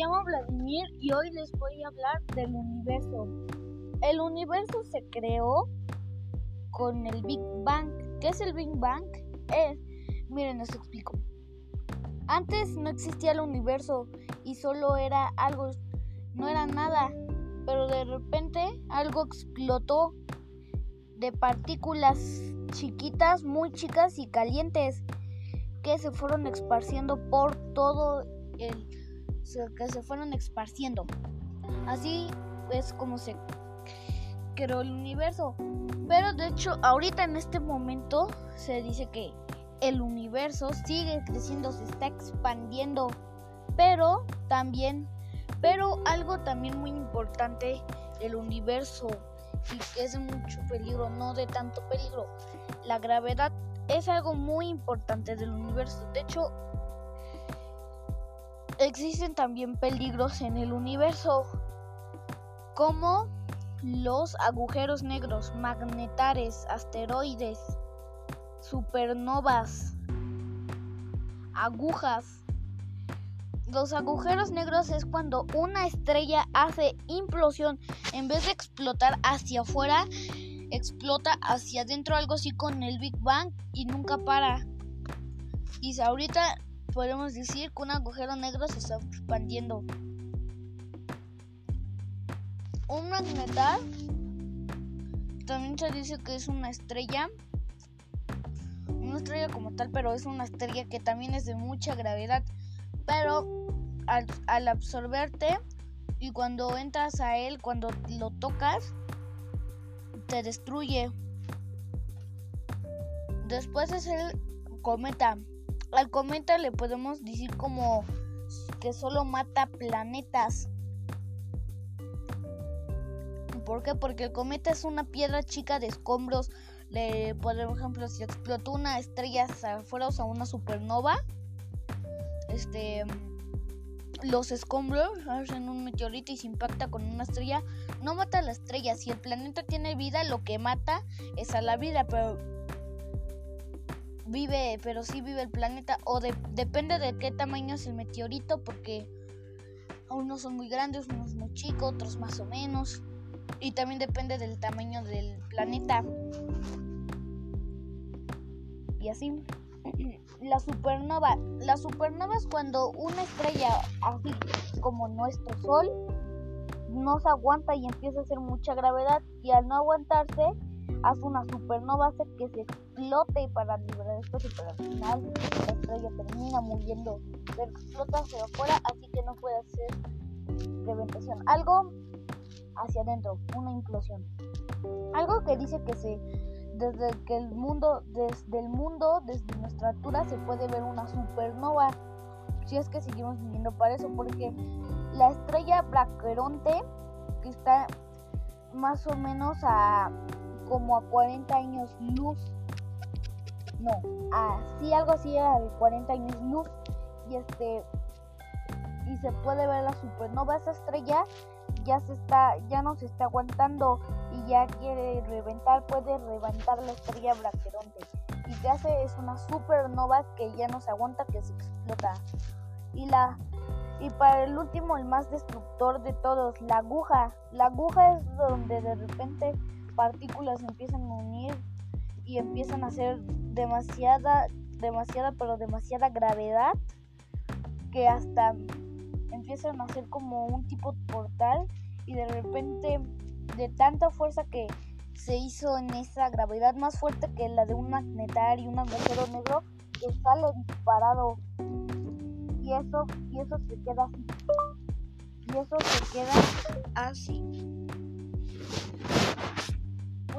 llamo Vladimir y hoy les voy a hablar del universo. El universo se creó con el Big Bang. ¿Qué es el Big Bang? Es, miren, les explico. Antes no existía el universo y solo era algo, no era nada, pero de repente algo explotó de partículas chiquitas, muy chicas y calientes que se fueron esparciendo por todo el que se fueron esparciendo. Así es como se creó el universo. Pero de hecho, ahorita en este momento se dice que el universo sigue creciendo, se está expandiendo. Pero también, pero algo también muy importante, el universo y que es mucho peligro, no de tanto peligro. La gravedad es algo muy importante del universo. De hecho, existen también peligros en el universo, como los agujeros negros, magnetares, asteroides, supernovas, agujas. Los agujeros negros es cuando una estrella hace implosión en vez de explotar hacia afuera, explota hacia adentro, algo así con el Big Bang y nunca para. Y ahorita podemos decir que un agujero negro se está expandiendo. Un magnetar también se dice que es una estrella. Una estrella como tal, pero es una estrella que también es de mucha gravedad. Pero al, al absorberte y cuando entras a él, cuando lo tocas, te destruye. Después es el cometa. Al cometa le podemos decir como que solo mata planetas. ¿Por qué? Porque el cometa es una piedra chica de escombros. Le, por ejemplo, si explotó una estrella afuera, o sea, una supernova, este, los escombros hacen un meteorito y se impacta con una estrella, no mata a la estrella. Si el planeta tiene vida, lo que mata es a la vida, pero vive, pero sí vive el planeta o depende de qué tamaño es el meteorito porque unos son muy grandes, unos muy chicos, otros más o menos y también depende del tamaño del planeta. Y así la supernova. La supernova es cuando una estrella, así como nuestro Sol, no se aguanta y empieza a hacer mucha gravedad y al no aguantarse hace una supernova, hace que se explote para liberar espacio, pero al final la estrella termina muriendo, pero explota hacia afuera, así que no puede hacer reventación. Algo hacia adentro, una implosión. Algo que dice que se desde que el mundo, desde el mundo, desde nuestra altura se puede ver una supernova. Si es que seguimos viviendo para eso, porque la estrella Braqueronte, que está más o menos a como a 40 años luz. No, así algo así a 40 años luz. Y este y se puede ver la supernova esa estrella ya se está ya no se está aguantando y ya quiere reventar puede reventar la estrella Braqueronte y que hace es una supernova que ya no se aguanta que se explota y la y para el último el más destructor de todos la aguja la aguja es donde de repente partículas empiezan a unir y empiezan a hacer demasiada, demasiada, pero demasiada gravedad que hasta empiezan a hacer como un tipo portal y de repente de tanta fuerza que se hizo en esa gravedad más fuerte que la de un magnetario y un agujero negro que sale disparado. Y eso y eso se queda así. Y eso se queda así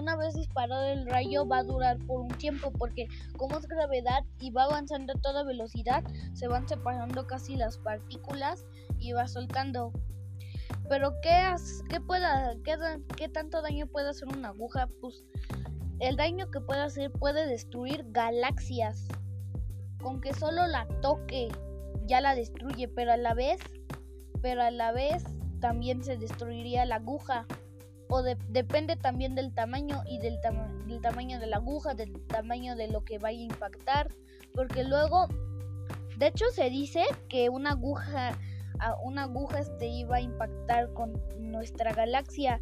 una vez disparado el rayo va a durar por un tiempo porque como es gravedad y va avanzando a toda velocidad, se van separando casi las partículas y va soltando. Pero ¿qué, qué, pueda, qué, qué tanto daño puede hacer una aguja? Pues el daño que puede hacer puede destruir galaxias. Con que solo la toque ya la destruye, pero a la vez, pero a la vez también se destruiría la aguja o depende también del tamaño y del, del, tamaño de la aguja, del tamaño de lo que vaya a impactar, porque luego, de hecho se dice que una aguja, una aguja este iba a impactar con nuestra galaxia.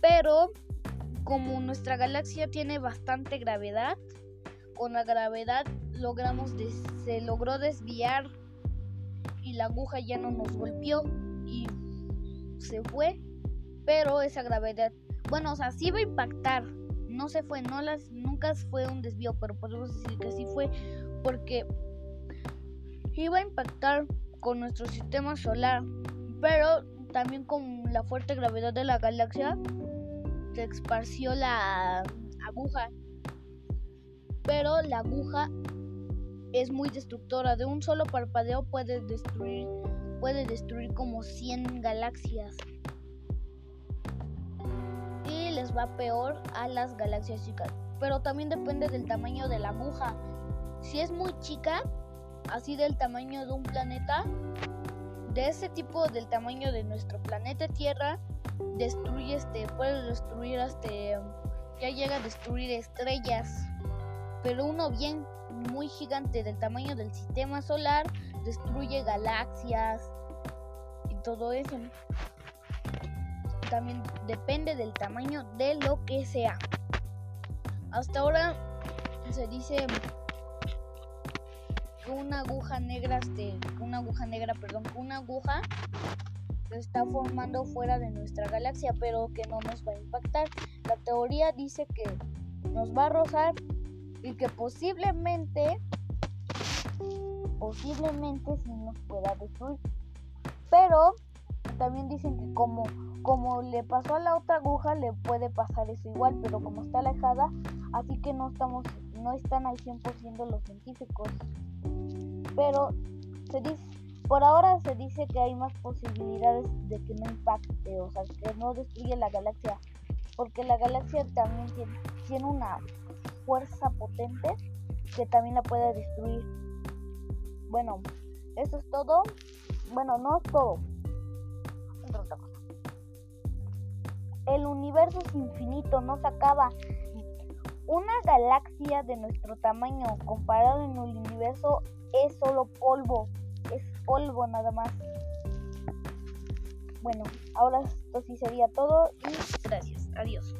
Pero como nuestra galaxia tiene bastante gravedad, con la gravedad logramos se logró desviar y la aguja ya no nos golpeó y se fue. Pero esa gravedad, bueno, o sea, sí iba a impactar, no se fue, no las, nunca fue un desvío, pero podemos decir que sí fue porque iba a impactar con nuestro sistema solar, pero también con la fuerte gravedad de la galaxia se esparció la aguja. Pero la aguja es muy destructora, de un solo parpadeo puede destruir puede destruir como 100 galaxias. Va peor a las galaxias chicas, pero también depende del tamaño de la aguja. Si es muy chica, así del tamaño de un planeta, de ese tipo del tamaño de nuestro planeta Tierra, destruye este, puede destruir hasta, ya llega a destruir estrellas. Pero uno bien muy gigante del tamaño del sistema solar destruye galaxias y todo eso. También depende del tamaño de lo que sea. Hasta ahora se dice una aguja negra, este, una aguja negra, perdón, una aguja se está formando fuera de nuestra galaxia, pero que no nos va a impactar. La teoría dice que nos va a rozar y que posiblemente, posiblemente sí nos pueda destruir. Pero también dicen que como, como le pasó a la otra aguja, le puede pasar eso igual, pero como está alejada, así que no estamos, no están al 100% los científicos pero se dice, por ahora se dice que hay más posibilidades de que no impacte, o sea, que no destruye la galaxia, porque la galaxia también tiene, una fuerza potente que también la puede destruir. Bueno, eso es todo. Bueno, no es todo. El universo es infinito, no se acaba. Una galaxia de nuestro tamaño comparado en el universo es solo polvo, es polvo nada más. Bueno, ahora esto sí sería todo y gracias, adiós.